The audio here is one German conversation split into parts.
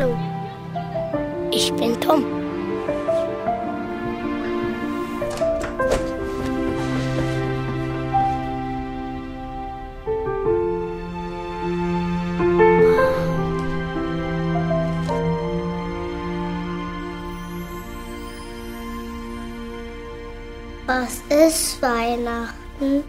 Hallo, ich bin Tom. Was ist Weihnachten?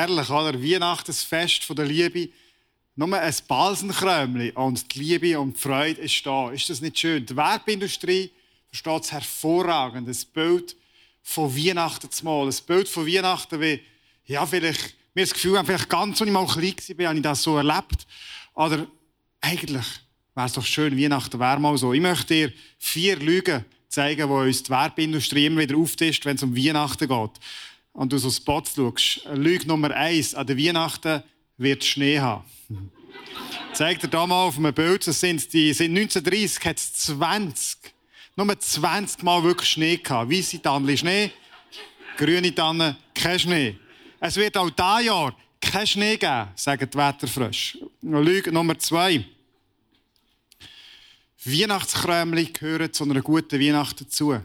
Herrlich, oder? Weihnachtsfest von der Liebe. Nur ein Balsenkrömli und die Liebe und die Freude ist da. Ist das nicht schön? Die Werbeindustrie versteht es hervorragend. Ein Bild von Weihnachten zu malen. Ein Bild von Weihnachten, wie, ja, vielleicht, mir das Gefühl, vielleicht ganz, als ich mal klein war, habe ich das so erlebt. Oder eigentlich wäre es doch schön, Weihnachten wäre mal so. Ich möchte dir vier Lügen zeigen, die uns die Werbeindustrie immer wieder auftischt, wenn es um Weihnachten geht. Und du so Spots schaust. Lüge Nummer eins, an der Weihnachten wird Schnee haben. Zeigt dir da mal auf einem Bild, das sind die, sind 1930 hat es 20, nur 20 Mal wirklich Schnee gehabt. Weisse Tannen Schnee, grüne Tannen kein Schnee. Es wird auch dieses Jahr kein Schnee geben, sagen die Wetterfrösche. Lüge Nummer zwei. Weihnachtskrömli gehören zu einer guten Weihnacht dazu.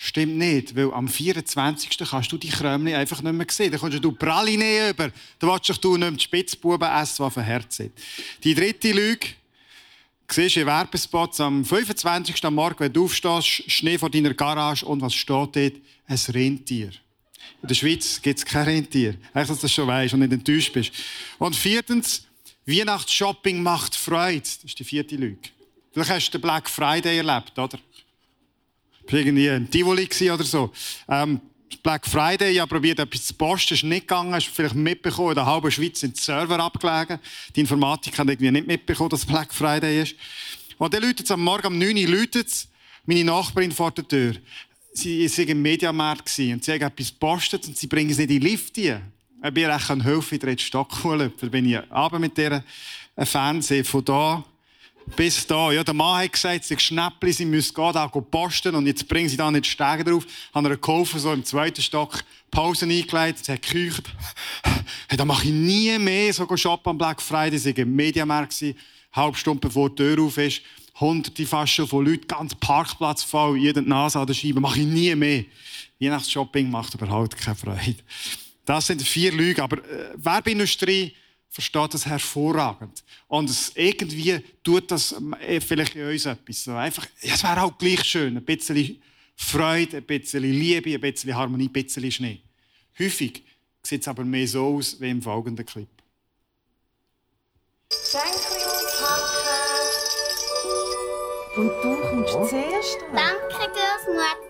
Stimmt nicht, weil am 24. kannst du die Krömli einfach nicht mehr sehen. Da kommst du Praline über. Da willst du nicht mehr die Spitzbuben essen, die dem Herz sind. Die dritte Lüge. Du siehst in Werbespots am 25. am Morgen, wenn du aufstehst, Schnee vor deiner Garage und was steht dort? Ein Rentier. In der Schweiz gibt es kein Rentier. Echt, dass du das schon weißt und nicht enttäuscht bist. Und viertens, Weihnachtsshopping macht Freude. Das ist die vierte Lüge. Vielleicht hast du den Black Friday erlebt, oder? Irgendwie ein Tivoli oder so. Ähm, Black Friday, ich habe probiert, etwas zu posten, ist nicht gegangen, hast vielleicht mitbekommen, in der halben Schweiz sind die Server abgelegen. Die Informatik hat irgendwie nicht mitbekommen, dass Black Friday ist. Und dann läutet es am Morgen um 9 Uhr, läutet meine Nachbarin vor der Tür. Sie war im Mediamarkt und sie hat etwas gepostet und sie bringen es nicht in den Lift rein. Ich bin echt helfen, in den Stock holen. Da bin ich abends mit dieser Fernsehen von da bis da. Ja, der Mann hat gesagt, sie Schnäppli, sie müssen gehen, da posten und jetzt bringen sie da nicht Stege drauf. Haben ihr geholfen, so im zweiten Stock Pausen eingelegt, hat gekücht. Hey, da mache ich nie mehr so shoppen am Black Friday. Sie im Mediamarkt, halbe Stunde bevor die Tür auf ist. Hunderte fast schon von Leuten, ganz Parkplatz voll, jede Nase an der Scheibe. Mache ich nie mehr. Weihnachtsshopping macht überhaupt keine Freude. Das sind vier Lügen. Aber äh, Werbeindustrie versteht das hervorragend. Und es irgendwie tut das äh, vielleicht in uns etwas. So einfach, ja, es wäre auch gleich schön. Ein bisschen Freude, ein bisschen Liebe, ein bisschen Harmonie, ein bisschen Schnee. Häufig sieht es aber mehr so aus wie im folgenden Clip. Und du kommst zuerst dran. Danke, Großmutti.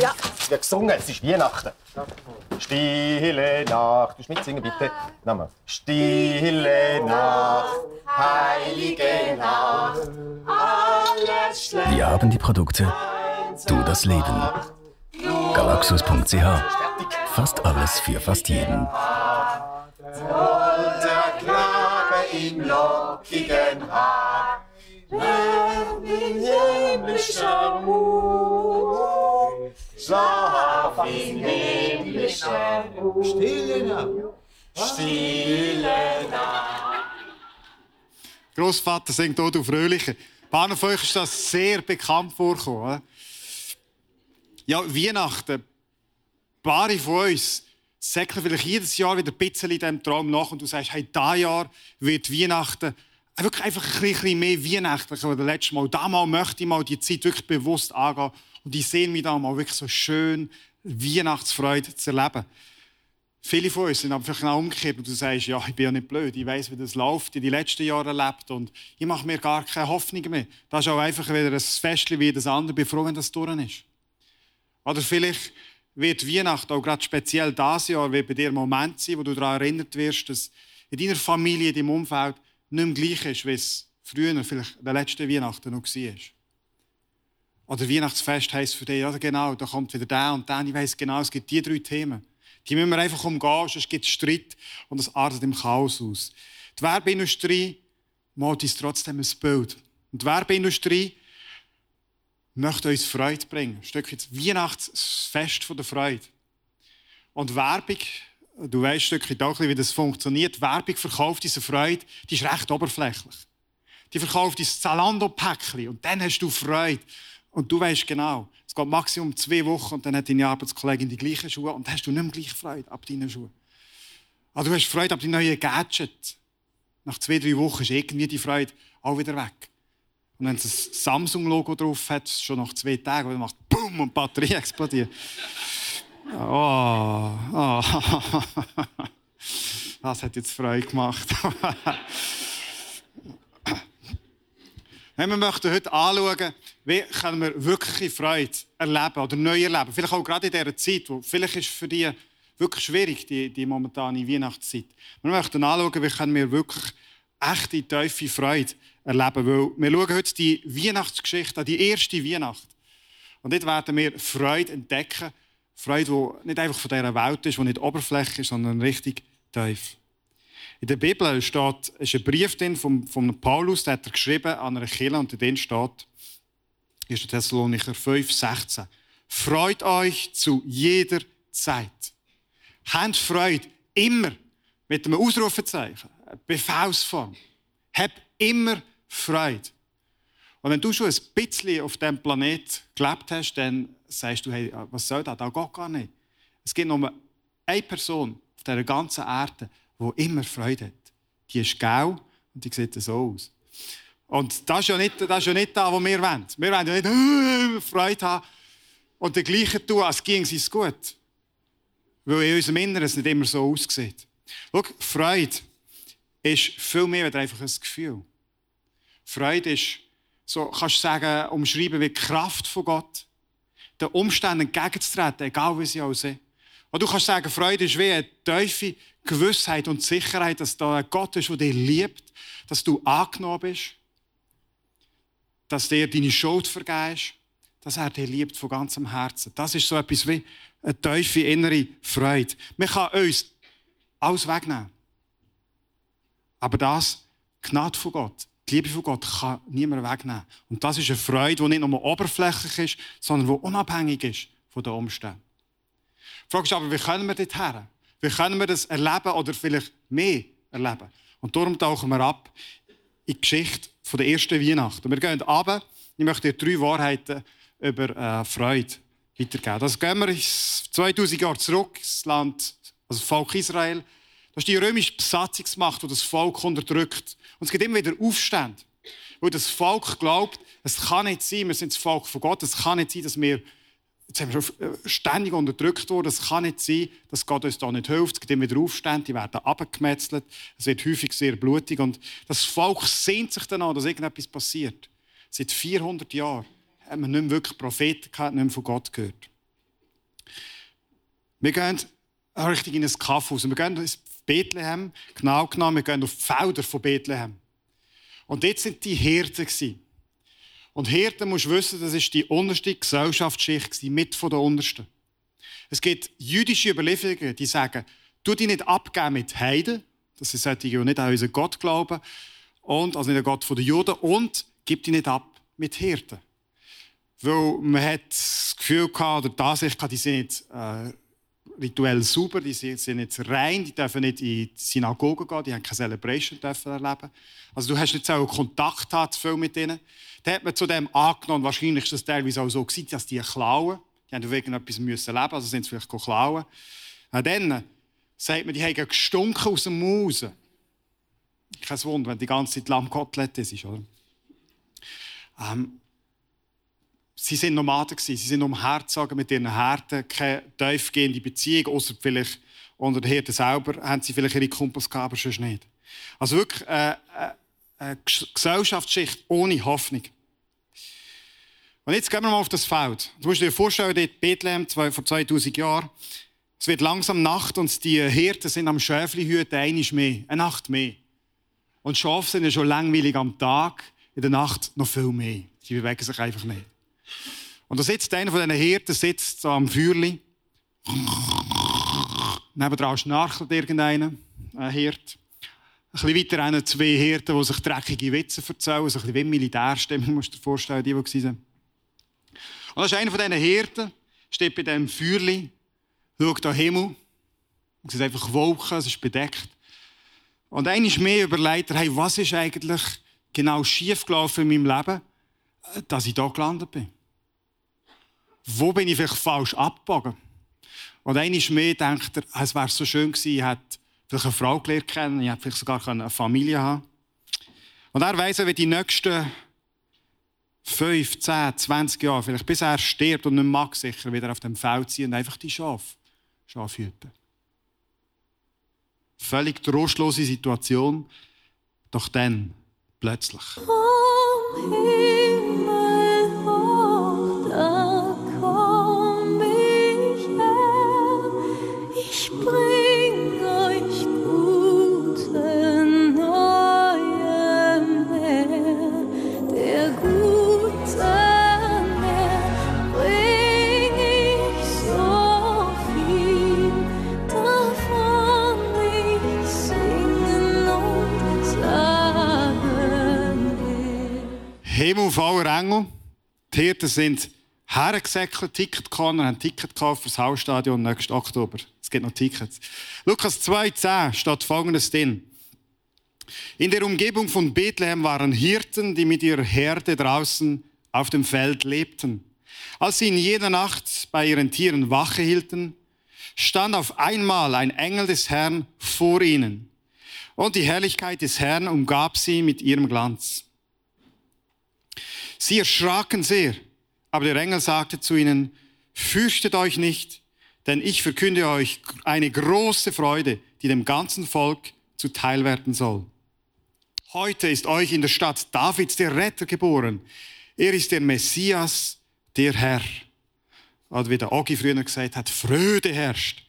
Ja. Ja, gesungen, es ist Weihnachten. Stille Nacht, du mitsingen bitte. Nochmal. Stille Nacht, heilige Nacht, alles schläft. Wir haben die Produkte, du das Leben. Galaxus.ch Fast alles für fast jeden. Der Knabe im lockigen Haar. In himmlischer Ruhe, schlaf in himmlischer Ruhe. Stille Nacht, stille Nacht. Großvater singt auch du Fröhliche. Ein paar von euch ist das sehr bekannt vorgekommen. Ja, Weihnachten. Ein paar von uns säckeln vielleicht jedes Jahr wieder ein bisschen in diesem Traum nach und du sagst, hey, dieses Jahr wird Weihnachten wirklich einfach ein bisschen mehr weihnachtlich als das letzte Mal. Da mal möchte ich mal die Zeit wirklich bewusst angehen und ich sehe mich da mal wirklich so schön Weihnachtsfreude zu erleben. Viele von uns sind aber vielleicht auch umgekehrt und du sagst, ja, ich bin ja nicht blöd, ich weiß, wie das läuft, in den letzten Jahren erlebt und ich mache mir gar keine Hoffnung mehr. Das ist auch einfach wieder ein Fest wie das andere, bin froh, wenn das durch ist. Oder vielleicht wird Weihnachten auch gerade speziell dieses Jahr wird bei dir ein Moment sein, wo du daran erinnert wirst, dass in deiner Familie, in deinem Umfeld nicht mehr gleich ist, wie es früher, vielleicht der letzten Weihnachten noch war. Oder Weihnachtsfest heisst für dich, ja genau, da kommt wieder der und der. Ich weiss genau, es gibt die drei Themen. Die müssen wir einfach umgehen, sonst gibt es Streit und es artet im Chaos aus. Die Werbeindustrie malt uns trotzdem ein Bild. Und die Werbeindustrie möchte uns Freude bringen. Ein Stück das Weihnachtsfest der Freude. Und Werbung, du weißt Stückchen auch, wie das funktioniert. Werbung verkauft diese Freude, die ist recht oberflächlich. Die verkauft dieses Zalando-Päckchen und dann hast du Freude. Und du weißt genau, es geht maximum zwei Wochen und dann hat deine Arbeitskollegin die gleichen Schuhe und dann hast du nicht mehr gleich Freude ab deinen Schuhen. Aber du hast Freude ab deinem neuen Gadget. Nach zwei, drei Wochen ist irgendwie die Freude auch wieder weg. Und wenn es ein Samsung-Logo drauf hat, schon nach zwei Tagen, dann macht BUM und die Batterie explodiert. Oh, oh. Das hat jetzt Freude gemacht. Wir möchten heute anschauen, wie können wir wirkliche Freude erleben oder neu erleben. Vielleicht auch gerade in dieser Zeit, wo vielleicht ist für die wirklich schwierig, die, die momentane Weihnachtszeit. Wir möchten anschauen, wie können wir wirklich echte, tiefe Freude erleben. Weil wir schauen heute die Weihnachtsgeschichte an, die erste Weihnacht. Und dort werden wir Freude entdecken. Freude, die nicht einfach von dieser Welt ist, die nicht Oberfläche ist, sondern richtig tief. In der Bibel steht, ist ein Brief drin von, von Paulus, der hat er geschrieben an einer Kirche und in dem steht, 1. Thessalonicher 5, 16. Freut euch zu jeder Zeit. Habt Freude immer mit einem Ausrufezeichen, Befehlsform. Hab immer Freude. Und wenn du schon ein bisschen auf diesem Planet gelebt hast, dann sagst du, hey, was soll das? Das geht gar nicht. Es gibt nur eine Person auf dieser ganzen Erde, die immer Freude hat. Die ist gau und die sieht so aus. Und das ist ja nicht das, ist ja nicht das was wir wollen. Wir wollen ja nicht äh, Freude haben und den gleichen tun, als ging es uns gut. Weil in unserem Inneren es nicht immer so aussieht. Schau, Freude ist viel mehr als einfach ein Gefühl. Freude ist, so kannst du sagen, umschreiben wie die Kraft von Gott, den Umständen entgegenzutreten, egal wie sie auch sind. Und du kannst sagen, Freude ist wie eine tiefe Gewissheit und Sicherheit, dass da ein Gott ist, der dich liebt, dass du angenommen bist, dass dir deine Schuld vergehst, dass er dich liebt von ganzem Herzen. Das ist so etwas wie eine tiefe innere Freude. Man kann uns alles wegnehmen. Aber das, Gnade von Gott, die Liebe von Gott, kann niemand wegnehmen. Und das ist eine Freude, die nicht nur oberflächlich ist, sondern die unabhängig ist von den Umständen. Die Frage ist aber, wie können wir dort her? Wie können wir das erleben oder vielleicht mehr erleben? Und darum tauchen wir ab in die Geschichte der ersten Weihnachten. Wir gehen runter. Ich möchte dir drei Wahrheiten über äh, Freude weitergeben. Das gehen wir 2000 Jahre zurück ins Land, also das Volk Israel. Das ist die römische Besatzungsmacht, die das Volk unterdrückt. Und es gibt immer wieder Aufstände. Weil das Volk glaubt, es kann nicht sein, wir sind das Volk von Gott, es kann nicht sein, dass wir Jetzt haben wir ständig unterdrückt worden. Es kann nicht sein, dass Gott uns da nicht hilft. Es gibt immer wieder Aufstände, die werden abgemetzelt. Es wird häufig sehr blutig. Und das Volk sehnt sich danach, dass irgendetwas passiert. Seit 400 Jahren haben wir nicht mehr wirklich Propheten gehabt, nicht mehr von Gott gehört. Wir gehen richtig in ein Kaffhaus. Wir gehen ins Bethlehem, genau genommen, wir gehen auf die Felder von Bethlehem. Und dort sind die Hirten. Und Hirten musst du wissen, das ist die unterste Gesellschaftsschicht, mit von der untersten. Es gibt jüdische Überlieferungen, die sagen, tu dich nicht abgeben mit Heiden, Das sind solche, die nicht an unseren Gott glauben, und, also nicht an Gott der Juden, und gibt die nicht ab mit Hirten. Weil man hat das Gefühl gehabt, oder die Ansicht gehabt, die sind nicht äh, rituell sauber, die sind, nicht rein, die dürfen nicht in die Synagoge gehen, die haben keine Celebration dürfen erleben. Also du hast nicht so Kontakt gehabt, viel mit ihnen. Da hat man zu dem angenommen, wahrscheinlich ist das teilweise auch so gewesen, dass die klauen. Die haben wegen etwas müssen leben, also sind sie vielleicht klauen. Und dann sagt man, die haben gestunken aus dem Maus. Kein Wunder, wenn die ganze Zeit Lammkotelett ist, oder? Ähm, sie sind Nomaden gewesen. Sie sind umhergezogen mit ihren Herden, keine tiefgehende Beziehung, außer vielleicht unter den Herden selber haben sie vielleicht ihre Kumpels gehabt, aber sonst nicht. Also wirklich äh, äh, eine Gesellschaftsschicht ohne Hoffnung. Und jetzt gehen wir mal auf das Feld. Du musst dir vorstellen, dort Bethlehem vor 2000 Jahren, es wird langsam Nacht und die Hirten sind am Schäflihüten einisch mehr, eine Nacht mehr. Und Schafe sind ja schon langweilig am Tag, in der Nacht noch viel mehr. Sie bewegen sich einfach nicht. Und da sitzt einer von diesen Hirten sitzt am Feuerli. Nebendran schnarchelt irgendeiner, ein Hirt. Ein bisschen weiter haben zwei Hirten, die sich dreckige Witze erzählen, so ein bisschen wie Militärstimmung, musst du dir vorstellen, die, die waren. Und das ist einer von diesen Hirten, steht bei diesem Feuerli, schaut an den Himmel, es sind einfach Wolken, es ist bedeckt. Und einer ist mehr überlegt, hey, was ist eigentlich genau schiefgelaufen in meinem Leben, dass ich hier gelandet bin? Wo bin ich vielleicht falsch abgebogen? Und ist mehr denkt er, es wäre so schön gewesen, ich hätte vielleicht eine Frau gelernt kennen, ich hätte vielleicht sogar eine Familie haben Und er weiss, wie die nächsten 5, 10, 20 Jahre, vielleicht bis er stirbt und nicht mag, sicher wieder auf dem Feld ziehen und einfach die Schafe, Schafe hüten. Völlig trostlose Situation, doch dann plötzlich. Voller Engel. Die Hirten sind hergesäckelt, Ticket haben Ticket gekauft für das Hausstadion nächsten Oktober. Es gibt noch Tickets. Lukas 2,10 steht folgendes drin. In der Umgebung von Bethlehem waren Hirten, die mit ihrer Herde draußen auf dem Feld lebten. Als sie in jeder Nacht bei ihren Tieren Wache hielten, stand auf einmal ein Engel des Herrn vor ihnen. Und die Herrlichkeit des Herrn umgab sie mit ihrem Glanz. Sie erschraken sehr, aber der Engel sagte zu ihnen, fürchtet euch nicht, denn ich verkünde euch eine große Freude, die dem ganzen Volk zuteil werden soll. Heute ist euch in der Stadt Davids der Retter geboren. Er ist der Messias, der Herr. Oder wie der Ogi früher gesagt hat, Freude herrscht.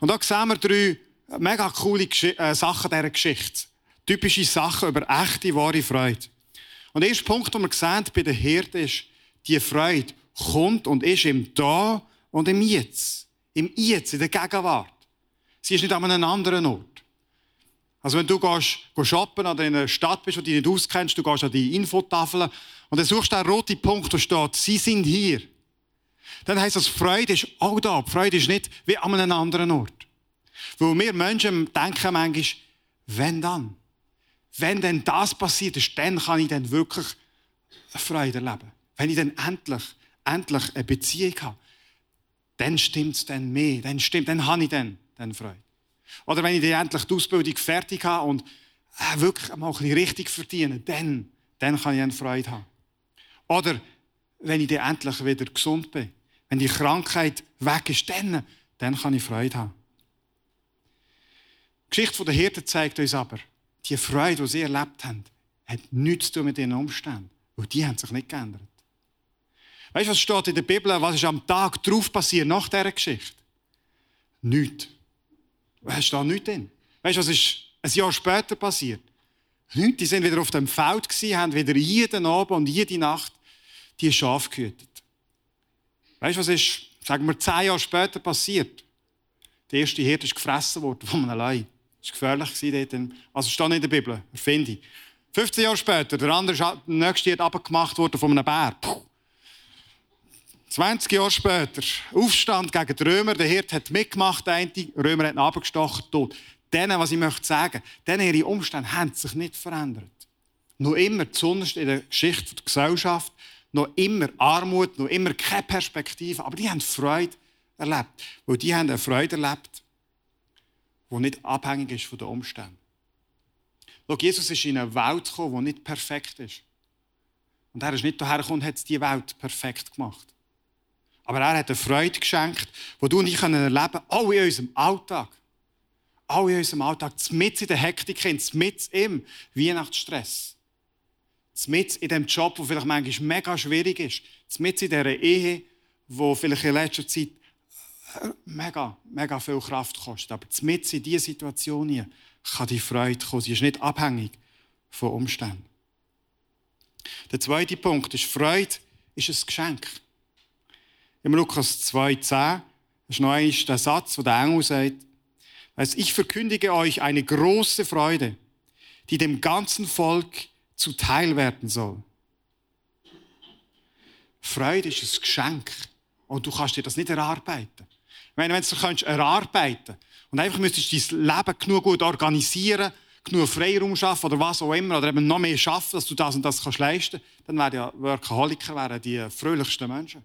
Und da sehen wir drei mega coole Gesch äh, Sachen dieser Geschichte. Typische Sachen über echte, wahre Freude. Und der erste Punkt, den wir sehen bei den Hirten ist, die Freude kommt und ist im Da und im Jetzt. Im Jetzt, in der Gegenwart. Sie ist nicht an einem anderen Ort. Also wenn du gehst, gehst shoppen oder in einer Stadt bist, die du nicht auskennst, du gehst an die Infotafel und dann suchst du einen roten Punkt, wo steht, sie sind hier. Dann heisst das, Freude ist auch da. Die Freude ist nicht wie an einem anderen Ort. Weil wir Menschen denken manchmal, wenn dann? Wenn denn das passiert ist, dann kann ich dann wirklich Freude erleben. Wenn ich dann endlich, endlich eine Beziehung habe, dann stimmt es dann mehr. Dann stimmt, dann habe ich dann, dann Freude. Oder wenn ich dann endlich die Ausbildung fertig habe und äh, wirklich mal ein richtig verdiene, dann, dann kann ich dann Freude haben. Oder wenn ich dann endlich wieder gesund bin, wenn die Krankheit weg ist, dann, dann kann ich Freude haben. Die Geschichte der Hirten zeigt uns aber, die Freude, die sie erlebt haben, hat nichts zu tun mit ihren Umständen. Weil die haben sich nicht geändert. Weißt du, was steht in der Bibel? Was ist am Tag drauf passiert nach dieser Geschichte? Nichts. Ist da nichts drin? Weißt du, was ist ein Jahr später passiert? Nichts. Die sind wieder auf dem Feld gewesen, haben wieder jeden Abend und jede Nacht die Schafe gehütet. Weißt du, was ist, sagen wir, zehn Jahre später passiert? Der erste Hirte ist gefressen worden von einem Leih. Das war gefährlich dort. Also steht in der Bibel, finde ich. 15 Jahre später, der andere ist nächste Jahr abgemacht worden von einem Bär. Puh. 20 Jahre später, Aufstand gegen die Römer. Der Hirt hat mitgemacht, der eine. Römer hat ihn abgestochen, tot. Denen, was ich möchte sagen, denen ihre Umstände haben sich nicht verändert. Noch immer, besonders in der Geschichte der Gesellschaft, noch immer Armut, noch immer keine Perspektive. Aber die haben Freude erlebt. Weil die haben eine Freude erlebt, die nicht abhängig ist von den Umständen. Schau, Jesus ist in eine Welt gekommen, die nicht perfekt ist. Und er ist nicht daher gekommen und hat die Welt perfekt gemacht. Aber er hat eine Freude geschenkt, die du und ich erleben können, auch in unserem Alltag. Auch in unserem Alltag, mit in der Hektik, mit im Weihnachtsstress. Mit in dem Job, der vielleicht manchmal mega schwierig ist. Mit in dieser Ehe, die vielleicht in letzter Zeit mega, mega viel Kraft kostet. Aber mit in diese Situation hier kann die Freude kommen. Sie ist nicht abhängig von Umständen. Der zweite Punkt ist, Freude ist ein Geschenk. Im Lukas 2,10 ist noch einmal der Satz, wo der Engel sagt, ich verkündige euch eine große Freude, die dem ganzen Volk zuteil werden soll. Freude ist ein Geschenk. Und du kannst dir das nicht erarbeiten. Meine, wenn du es erarbeiten und einfach müsstest dein Leben genug gut organisieren, genug Freiraum schaffen oder was auch immer, oder eben noch mehr schaffen, dass du das und das kannst leisten dann wären ja Workaholiker wären die fröhlichsten Menschen.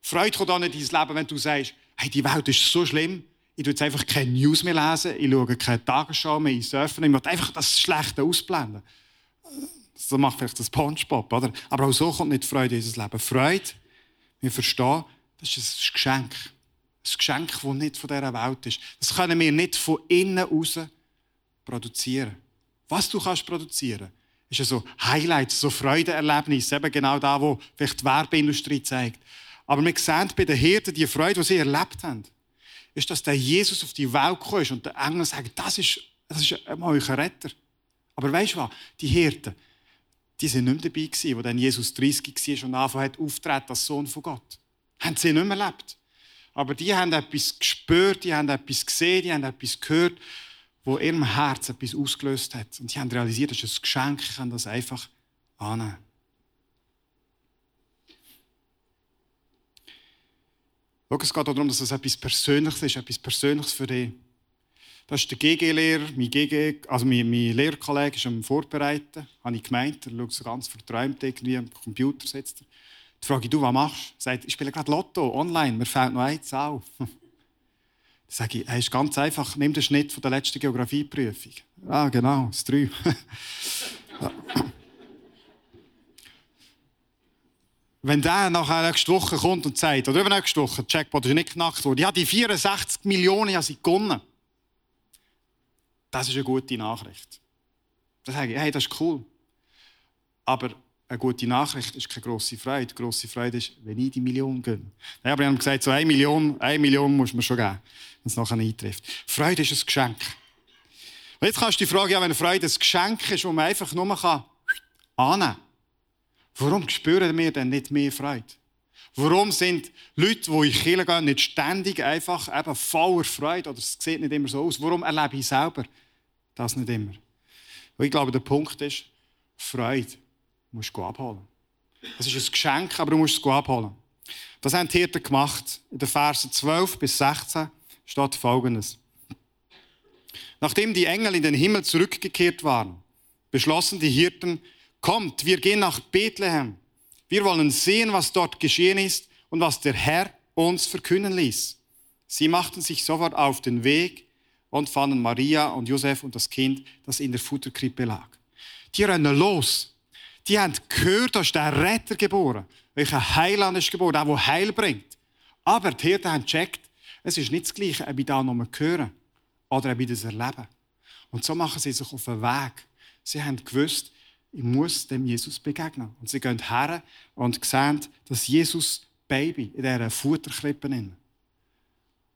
Freude kommt auch nicht in dein Leben, wenn du sagst, hey, die Welt ist so schlimm, ich tue jetzt einfach keine News mehr lesen, ich schaue keine Tagesschau mehr, ich surfe ich möchte einfach das Schlechte ausblenden. So macht vielleicht das Spongebob, oder? Aber auch so kommt nicht Freude in unser Leben. Freude, wir verstehen, das ist ein Geschenk. Ein Geschenk, das nicht von dieser Welt ist. Das können wir nicht von innen raus produzieren. Was du kannst produzieren, ist so Highlights, so Freudeerlebnisse, eben genau da, wo vielleicht die Werbeindustrie zeigt. Aber wir sehen bei den Hirten die Freude, die sie erlebt haben, ist, dass der Jesus auf die Welt gekommen ist und der Engel sagt, das ist, das ist euer Retter. Aber weißt du was? Die Hirten, die sind nicht mehr dabei gewesen, wo dann Jesus 30 war und angefangen hat, auftreten als Sohn von Gott. Haben sie nicht mehr erlebt. Aber die haben etwas gespürt, die haben etwas gesehen, die haben etwas gehört, wo ihrem Herz etwas ausgelöst hat. Und die haben realisiert, das ist ein Geschenk, ich kann das einfach annehmen. Schau, es geht darum, dass es etwas Persönliches ist, etwas Persönliches für dich. Das ist der GG-Lehrer, mein, GG, also mein, mein Lehrkollege ist am Vorbereiten, habe ich gemeint. Er schaut so ganz verträumt irgendwie am Computer sitzt er. Dann frage ich, du, was machst du? Sagt, ich spiele gerade Lotto, online, mir fehlt noch eine Zahl. Dann sage ich, hey, ist ganz einfach, nimm den Schnitt von der letzten Geografieprüfung. Ah, genau, das 3. wenn der nachher nächste Woche kommt und sagt, oder übernächste Woche, Jackpot ist nicht knackt worden, ja, die 64 Millionen ja, sind gewonnen. Das ist eine gute Nachricht. Dann sage ich, hey, das ist cool. Aber eine gute Nachricht ist keine grosse Freude. Die grosse Freude ist, wenn ich die Million gönne. Ja, aber ich habe gesagt, so eine Million, eine Million muss man schon geben, wenn es nachher eintrifft. Freude ist ein Geschenk. Und jetzt kannst du die Frage, ja, wenn Freude ein Geschenk ist, das man einfach nur annehmen kann, Warum spüren wir denn nicht mehr Freude? Warum sind Leute, die in die Kirche gehen, nicht ständig einfach eben voller Freude oder es sieht nicht immer so aus? Warum erlebe ich selber das nicht immer? Und ich glaube, der Punkt ist, Freude musst du abholen. Es ist ein Geschenk, aber du musst es abholen. Das haben die Hirten gemacht. In den Versen 12 bis 16 steht Folgendes. Nachdem die Engel in den Himmel zurückgekehrt waren, beschlossen die Hirten, Kommt, wir gehen nach Bethlehem. Wir wollen sehen, was dort geschehen ist und was der Herr uns verkünden ließ. Sie machten sich sofort auf den Weg und fanden Maria und Josef und das Kind, das in der Futterkrippe lag. Die rennen los. Die haben gehört, dass der Retter geboren, welcher Heiland ist geboren, der, der Heil bringt. Aber die Hirten haben gecheckt, es ist nicht das Gleiche, ob ich da nur höre oder ob ich das erlebe. Und so machen sie sich auf den Weg. Sie haben gewusst, ich muss dem Jesus begegnen. Und sie gehen her und sehen, dass Jesus Baby in dieser Futterkrippe ist.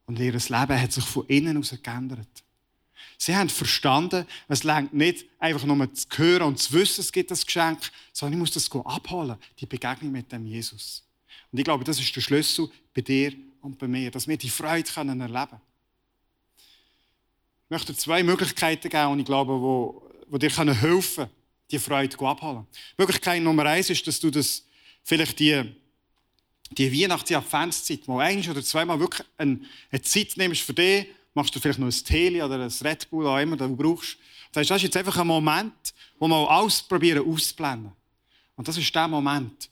Und ihr Leben hat sich von innen aus geändert. Sie haben verstanden, es längt nicht einfach nur zu hören und zu wissen, es gibt das Geschenk, sondern ich muss das abholen, die Begegnung mit dem Jesus. Und ich glaube, das ist der Schlüssel bei dir und bei mir, dass wir die Freude erleben können. Ich möchte zwei Möglichkeiten geben, und ich glaube, wo, wo dir helfen können, die Freude abholen. Möglichkeit Nummer eins ist, dass du das vielleicht die, die Weihnachts-, die Adventszeit mal eins oder zweimal wirklich eine, eine Zeit nimmst für dich, machst du vielleicht noch ein Tele oder ein Red Bull, auch immer du brauchst. Das ist jetzt einfach ein Moment, wo wir alles probieren auszublenden. Und das ist der Moment,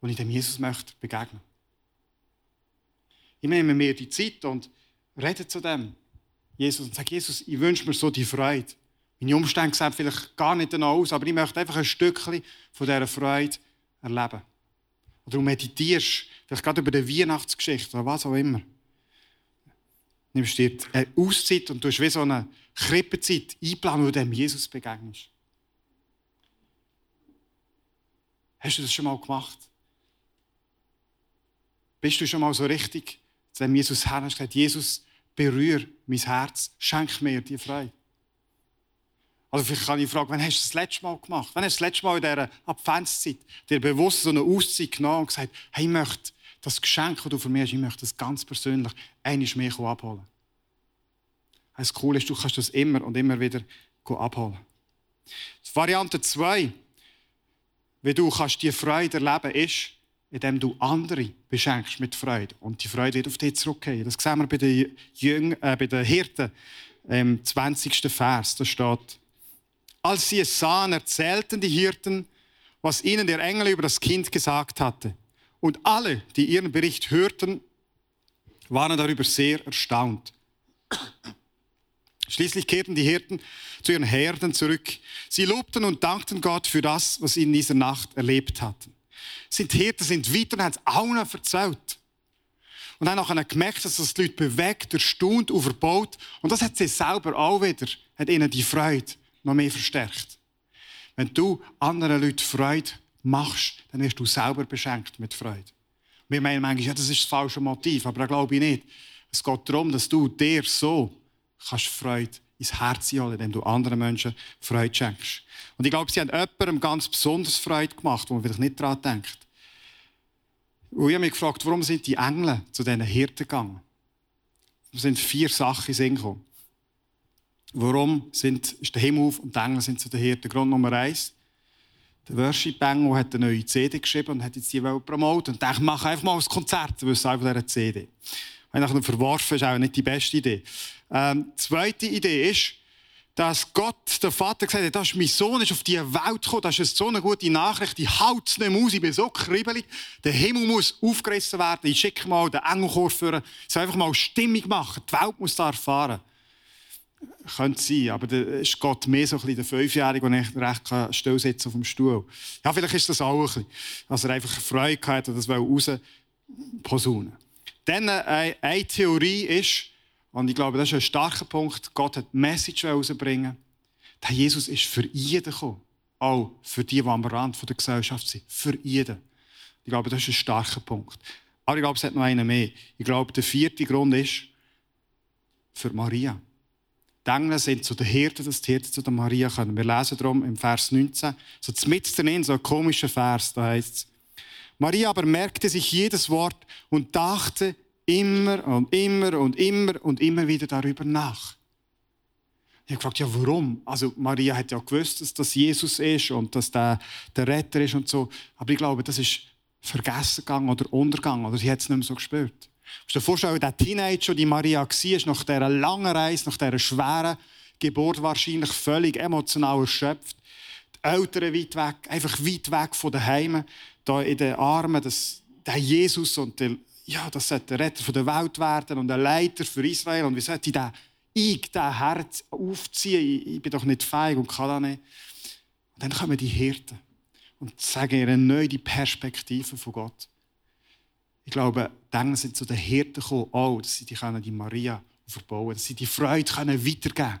wo ich dem Jesus möchte begegnen. Ich nehme mir die Zeit und rede zu dem Jesus und sage, Jesus, ich wünsche mir so die Freude. Meine Umstände sehen vielleicht gar nicht danach aus, aber ich möchte einfach ein Stückchen von dieser Freude erleben. Oder du meditierst, vielleicht gerade über die Weihnachtsgeschichte oder was auch immer. Nimmst dir eine Auszeit und tust wie so eine Krippenzeit einplanen, wo du dem Jesus begegnest. Hast du das schon mal gemacht? Bist du schon mal so richtig zu dem Jesus her und hast gesagt, Jesus, berühre mein Herz, schenk mir die Freude? Also vielleicht kann ich fragen, wann hast du das letzte Mal gemacht? Wann hast du das letzte Mal in dieser Adventszeit dir bewusst so eine Auszeit genommen und gesagt, hey, ich möchte das Geschenk, das du für mich hast, ich möchte das ganz persönlich einiges mehr abholen. Das Coole ist, du kannst das immer und immer wieder abholen. Variante 2, wie du kannst die Freude erleben ist, indem du andere beschenkst mit Freude. Und die Freude wird auf dich zurückgehen. Das sehen wir bei den, Jüng äh, bei den Hirten im 20. Vers. Da steht, als sie es sahen, erzählten die Hirten, was ihnen der Engel über das Kind gesagt hatte. Und alle, die ihren Bericht hörten, waren darüber sehr erstaunt. Schließlich kehrten die Hirten zu ihren Herden zurück. Sie lobten und dankten Gott für das, was sie in dieser Nacht erlebt hatten. Sind Hirten sind weiter und haben es allen erzählt. Und haben nachher gemerkt, dass das die Leute bewegt, erstaunt und verbaut. Und das hat sie selber auch wieder, hat ihnen die Freude noch mehr verstärkt. Wenn du anderen Leuten Freude machst, dann wirst du selber beschenkt mit Freude. Wir meinen manchmal, ja, das ist das falsche Motiv, aber das glaube ich nicht. Es geht darum, dass du dir so kannst Freude ins Herz holen, indem du anderen Menschen Freude schenkst. Und ich glaube, sie haben jemandem ganz besonders Freude gemacht, wo man vielleicht nicht daran denkt. Und ich habe mich gefragt, warum sind die Engel zu diesen Hirten gegangen? Es sind vier Sachen in gekommen. Warum sind, ist der Himmel auf und die Engel sind zu den Hirten? Grund Nummer eins. Der Worship Engel hat eine neue CD geschrieben und hat jetzt die promoten. Und ich mache einfach mal ein Konzert, weil es einfach dieser CD. Wenn ich verworfen ist auch nicht die beste Idee. Ähm, zweite Idee ist, dass Gott, der Vater, gesagt hat, das ist mein Sohn, ist auf die Welt gekommen, das ist so eine gute Nachricht, die haut es nicht aus, ich bin so kribbelig, der Himmel muss aufgerissen werden, ich schicke mal den Engelchor führen, soll einfach mal Stimmung machen, die Welt muss da erfahren. Könnte sein, aber da ist Gott mehr so ein bisschen der Fünfjährige, der nicht recht still sitzen auf dem Stuhl. Ja, vielleicht ist das auch ein bisschen, dass er einfach Freude hatte, das raus posaunen. Dann äh, eine Theorie ist, und ich glaube, das ist ein starker Punkt, Gott hat die Message herausbringen. Der Jesus ist für jeden gekommen. Auch für die, die am Rand der Gesellschaft sind. Für jeden. Ich glaube, das ist ein starker Punkt. Aber ich glaube, es hat noch einen mehr. Ich glaube, der vierte Grund ist für Maria. Die Engel sind zu den Hirten, dass die Hirten zu der Maria kommen. Wir lesen darum im Vers 19, so mitten drin, so ein komischer Vers, da heißt es, Maria aber merkte sich jedes Wort und dachte immer und immer und immer und immer wieder darüber nach. Ich habe gefragt, ja, warum? Also, Maria hat ja gewusst, dass das Jesus ist und dass der der Retter ist und so. Aber ich glaube, das ist vergessen gegangen oder untergegangen oder sie hat es nicht mehr so gespürt. Musst du dir vorstellen, der Teenager, die Maria war, nach dieser langen Reise, nach dieser schweren Geburt wahrscheinlich völlig emotional erschöpft. Die Eltern weit weg, einfach weit weg von den Heimen da in den Armen des, der Jesus und der, ja, das sollte der Retter der Welt werden und ein Leiter für Israel. Und wie sollte den, ich, den Herz aufziehen? Ich, ich, bin doch nicht feig und kann das nicht. Und dann kommen die Hirten und sagen ihre neue Perspektive von Gott. Ich glaube, dann sind zu den Hirten gekommen, auch, dass sie die, die Maria verbauen dass sie die Freude weitergeben können.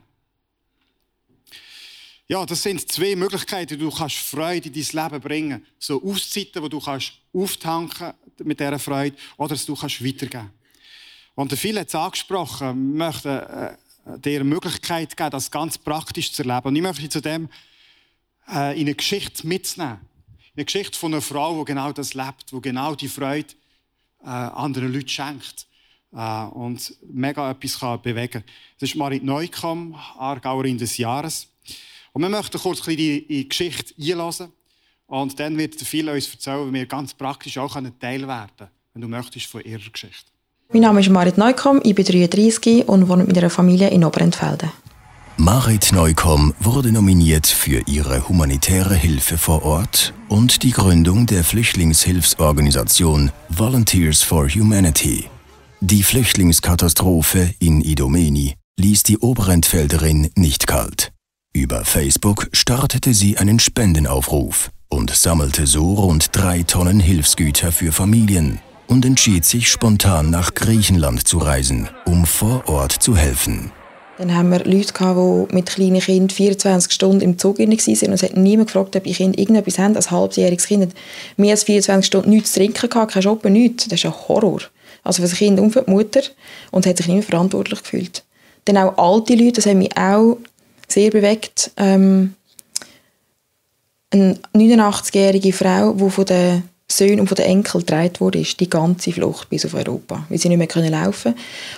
Ja, das sind zwei Möglichkeiten, du kannst Freude in dein Leben bringen. So Auszeiten, wo du kannst auftanken mit dieser Freude, oder dass du kannst weitergeben. Und viele hat es angesprochen, möchten äh, dir eine Möglichkeit geben, das ganz praktisch zu erleben. Und ich möchte zu dem äh, in eine Geschichte mitnehmen. Eine Geschichte von einer Frau, die genau das lebt, die genau die Freude äh, anderen Leuten schenkt. äh, und mega etwas kann bewegen. Das ist Marit Neukomm, Aargauerin des Jahres. Und wir möchten kurz ein bisschen die Geschichte einlassen. Und dann wird viel uns erzählen, wie wir ganz praktisch auch Teil können, wenn du möchtest, von ihrer Geschichte. Mein Name ist Marit Neukomm, ich bin 33 und wohne mit einer Familie in Oberentfelden. Marit Neukomm wurde nominiert für ihre humanitäre Hilfe vor Ort und die Gründung der Flüchtlingshilfsorganisation Volunteers for Humanity. Die Flüchtlingskatastrophe in Idomeni ließ die Oberentfelderin nicht kalt. Über Facebook startete sie einen Spendenaufruf und sammelte so rund drei Tonnen Hilfsgüter für Familien und entschied sich spontan nach Griechenland zu reisen, um vor Ort zu helfen. Dann haben wir Leute, die mit kleinen Kindern 24 Stunden im Zug waren. Und es hat niemand gefragt, ob die Kinder irgendetwas haben. Als halbjähriges Kind hat mehr als 24 Stunden nichts zu trinken gehabt, kein Shoppen, nichts. Das ist ein Horror. Also für das Kind für die Mutter. Und hat sich nicht mehr verantwortlich gefühlt. Dann auch alte Leute, das hat mich auch sehr bewegt. Ähm, eine 89-jährige Frau, die von den Söhnen und von den Enkeln getragen wurde, die ganze Flucht bis auf Europa, weil sie nicht mehr laufen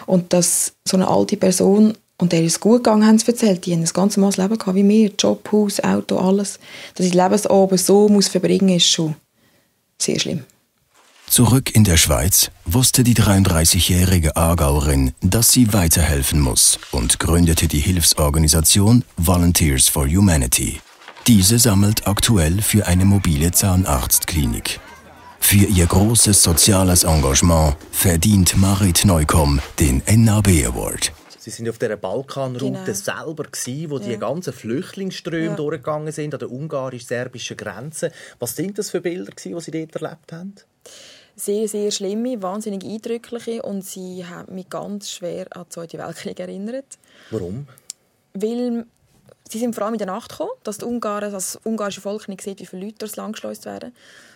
Und dass so eine alte Person, und der ist gut gegangen, haben sie erzählt, die haben ein ganz normales Leben gehabt, wie wir, Job, Haus, Auto, alles. Dass sie Lebensabend so muss verbringen ist schon sehr schlimm. Zurück in der Schweiz wusste die 33-jährige Aargauerin, dass sie weiterhelfen muss und gründete die Hilfsorganisation Volunteers for Humanity. Diese sammelt aktuell für eine mobile Zahnarztklinik. Für ihr großes soziales Engagement verdient Marit Neukomm den NAB Award. Sie sind auf der Balkanroute Genau. selber gewesen, wo die Ja. ganzen Flüchtlingsströme Ja. durchgegangen sind an der ungarisch-serbischen Grenze. Was sind das für Bilder, gewesen, die Sie dort erlebt haben? Sehr, sehr schlimme, wahnsinnig eindrückliche und sie hat mich ganz schwer an den Zweiten Weltkrieg erinnert. Warum? Weil sie sind vor allem in der Nacht gekommen, dass die Ungarn, das ungarische Volk nicht sieht, wie viele Leute durchs Land geschleust werden.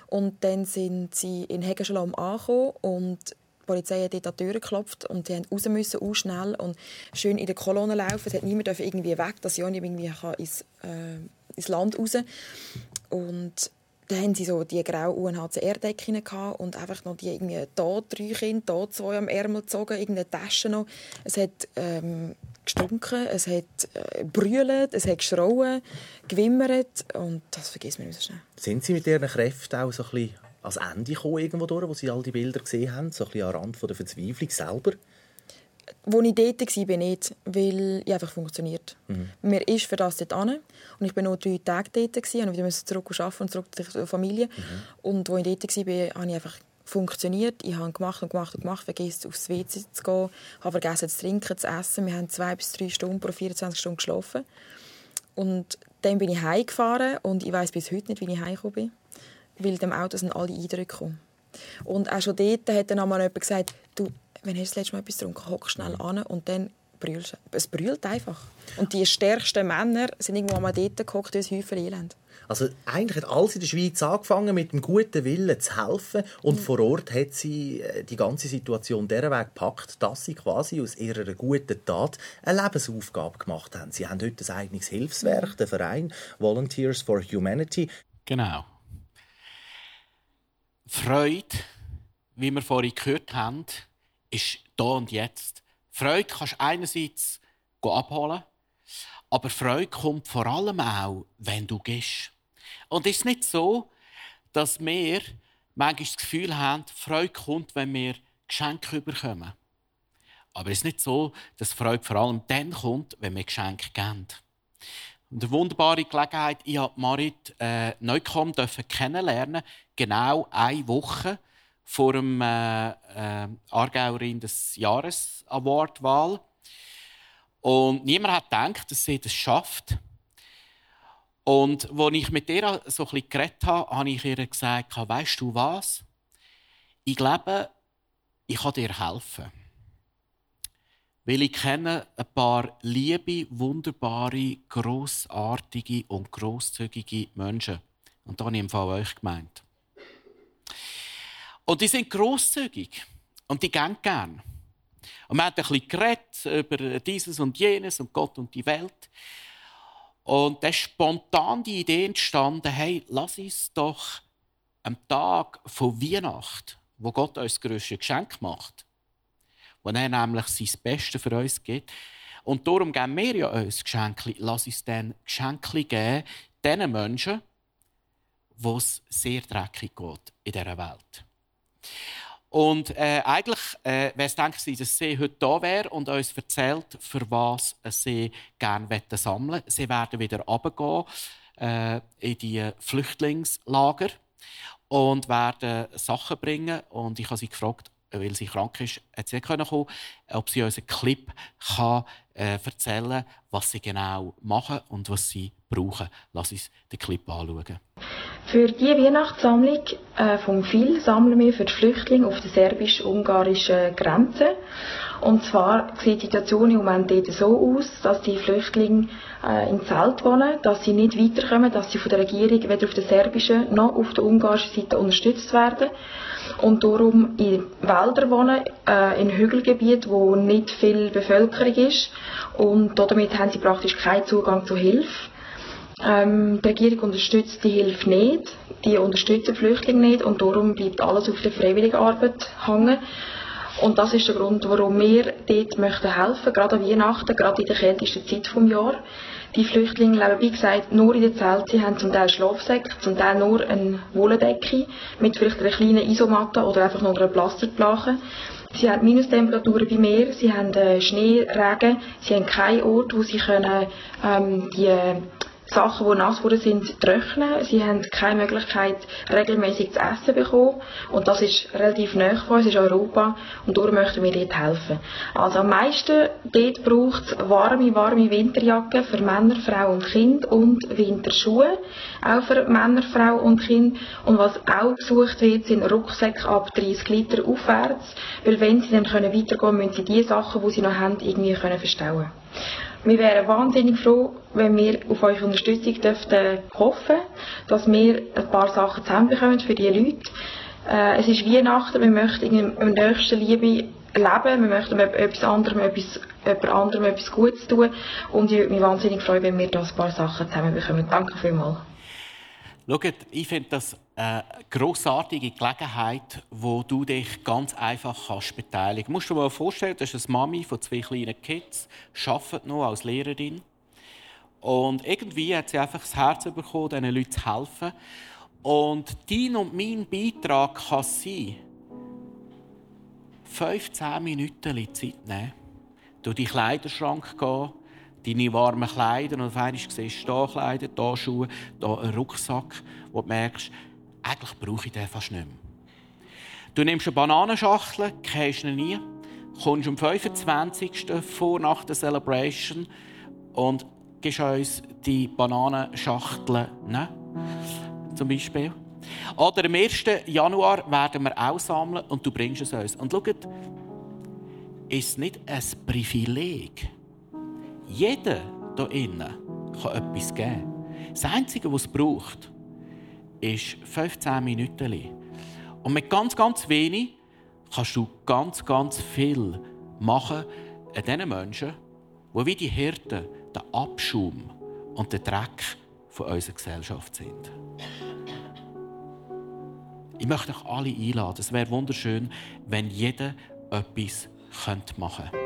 Und dann sind sie in Hegenschalom angekommen und die Polizei hat dort an die Tür geklopft und sie haben raus müssen, auch schnell und schön in der Kolonne laufen. Es hat niemand irgendwie weg, dass sie auch nicht irgendwie kann ins, äh, ins Land raus Und dann haben sie so die graue UNHCR-Decken und einfach noch die irgendwie da drei Kinder, da zwei am Ärmel gezogen, irgendeine Tasche noch. Es hat ähm, gestunken, es hat äh, brüllt, es hat geschrauen, gewimmert und das vergisst man nicht so schnell. Sind Sie mit Ihren Kräften auch so ein bisschen ans Ende gekommen, irgendwo durch, wo Sie all die Bilder gesehen haben? So ein bisschen am Rand von der Verzweiflung selber? Wo ich dort war, bin ich nicht, weil ich einfach funktioniert. Mir ist für das dort an. Und ich war nur drei Tage dort gewesen, und wieder zurück arbeiten und zurück zur Familie. Und wo ich dort war, habe ich einfach funktioniert. Ich habe gemacht und gemacht und gemacht, vergessen aufs WC zu gehen, habe vergessen zu trinken, zu essen. Wir haben zwei bis drei Stunden pro 24 Stunden geschlafen. Und dann bin ich heimgefahren und ich weiß bis heute nicht, wie ich heimgekommen bin. Weil dem Auto sind alle Eindrücke gekommen. Und auch schon dort hat dann einmal jemand gesagt, du, wenn hast du das letzte Mal etwas getrunken, hock schnell an und dann brüllst du. Es brüllt einfach. Und die stärksten Männer sind irgendwo mal dort gehockt, durch Häufen Elend. Also eigentlich hat alles in der Schweiz angefangen mit dem guten Willen zu helfen und vor Ort hat sie äh, die ganze Situation der Weg gepackt, dass sie quasi aus ihrer guten Tat eine Lebensaufgabe gemacht haben. Sie haben heute ein eigenes Hilfswerk, der Verein Volunteers for Humanity. Genau. Freude, wie wir vorhin gehört haben, ist da und jetzt. Freude kannst du einerseits abholen, aber Freude kommt vor allem auch, wenn du gehst. Und es ist nicht so, dass wir manchmal das Gefühl haben, Freude kommt, wenn wir Geschenke bekommen. Aber es ist nicht so, dass Freude vor allem dann kommt, wenn wir Geschenke geben. Und eine wunderbare Gelegenheit, ich durfte Marit äh, Neukomm kennenlernen, genau eine Woche vor dem äh, äh, Aargauerin des Jahres Award-Wahl. Und niemand hat gedacht, dass sie das schafft. Und als ich mit ihr so bisschen geredet habe, habe ich ihr gesagt, weißt du was? Ich glaube, ich kann dir helfen. Weil ich kenne ein paar liebe, wunderbare, grossartige und grosszügige Menschen. Und da habe ich im Fall euch gemeint. Und die sind grosszügig. Und die gehen gern. Und wir haben ein bisschen geredet über dieses und jenes und Gott und die Welt. Und da ist spontan die Idee entstanden, hey, lass uns doch am Tag von Weihnachten, wo Gott uns das grösste Geschenk macht, wo er nämlich sein Bestes für uns gibt. Und darum geben wir ja uns Geschenke. Lass uns dann Geschenke geben, diesen Menschen, wo es sehr dreckig geht in dieser Welt. Und äh, eigentlich äh, wäre es denke ich, dass sie heute da wäre und uns erzählt, für was sie gerne sammeln Sie werden wieder runtergehen äh, in die Flüchtlingslager und werden Sachen bringen. Und ich habe sie gefragt, weil sie krank ist, hat sie nicht kommen, ob sie uns einen Clip kann, äh, erzählen kann, was sie genau machen und was sie brauchen. Lass uns den Clip anschauen. Für die Weihnachtssammlung äh, vom FIL sammeln wir für die Flüchtlinge auf der serbisch-ungarischen Grenze. Und zwar sieht die Situation im Moment dort so aus, dass die Flüchtlinge äh, im Zelt wohnen, dass sie nicht weiterkommen, dass sie von der Regierung weder auf der serbischen noch auf der ungarischen Seite unterstützt werden und darum in Wäldern wohnen, äh, in Hügelgebieten, wo nicht viel Bevölkerung ist und damit haben sie praktisch keinen Zugang zu Hilfe. Ähm, die Regierung unterstützt die Hilfe nicht, die unterstützt die Flüchtlinge nicht und darum bleibt alles auf der Freiwilligenarbeit hängen. Und das ist der Grund, warum wir dort möchten helfen, gerade an Weihnachten, gerade in der kältesten Zeit des Jahres. Die Flüchtlinge leben, wie gesagt, nur in den Zelten. Sie haben zum Teil Schlafsäcke, zum Teil nur eine Wollendecke mit vielleicht einer kleinen Isomatte oder einfach nur einer Plastikplache. Sie haben Minustemperaturen bei Meer, sie haben äh, Schnee, Regen, sie haben keinen Ort, wo sie können, ähm, die Sachen, die nass wurden, sind trocknen. Sie haben keine Möglichkeit, regelmäßig zu essen bekommen. Und das ist relativ nah von uns, ist Europa. Und darum möchten wir dort helfen. Also am meisten dort braucht es warme, warme Winterjacken für Männer, Frau und Kind und Winterschuhe. Auch für Männer, Frau und Kind. Und was auch gesucht wird, sind Rucksäcke ab 30 Liter aufwärts. Weil wenn sie dann weitergehen können, müssen sie die Sachen, die sie noch haben, irgendwie können verstauen wir wären wahnsinnig froh, wenn wir auf eure Unterstützung dürften hoffen, dass wir ein paar Sachen zusammenbekommen für diese Leute. Äh, es ist Weihnachten, wir möchten im nächsten Liebe leben, wir möchten etwas anderem, etwas, jemand anderem etwas Gutes tun und ich würde mich wahnsinnig freuen, wenn wir da ein paar Sachen zusammenbekommen. Danke vielmals. Schaut, ich finde das eine grossartige Gelegenheit, wo du dich ganz einfach kannst beteiligen kannst. Du musst dir mal vorstellen, das ist eine Mami von zwei kleinen Kids, arbeitet noch als Lehrerin. Und irgendwie hat sie einfach das Herz bekommen, diesen Leuten zu helfen. Und dein und mein Beitrag kann sein, 15 Minuten Zeit nehmen, durch die Kleiderschrank gehen, deine warmen Kleider und auf einmal siehst du hier Kleider, hier Schuhe, hier einen Rucksack, wo du merkst, eigentlich brauche ich den fast nicht mehr. Du nimmst eine Bananenschachtel, kennst ihn nie, kommst am 25. vor nach der Celebration und gibst uns die Bananenschachtel, ne? zum Beispiel. Oder am 1. Januar werden wir auch sammeln und du bringst es uns. Und schaut, ist nicht ein Privileg, jeder hier innen kann etwas geben. Das Einzige, was es braucht, ist 15 Minuten. Und mit ganz, ganz wenig kannst du ganz, ganz viel machen an diesen Menschen, die wie die Hirten der Abschaum und der Dreck von unserer Gesellschaft sind. Ich möchte euch alle einladen. Es wäre wunderschön, wenn jeder etwas machen könnte.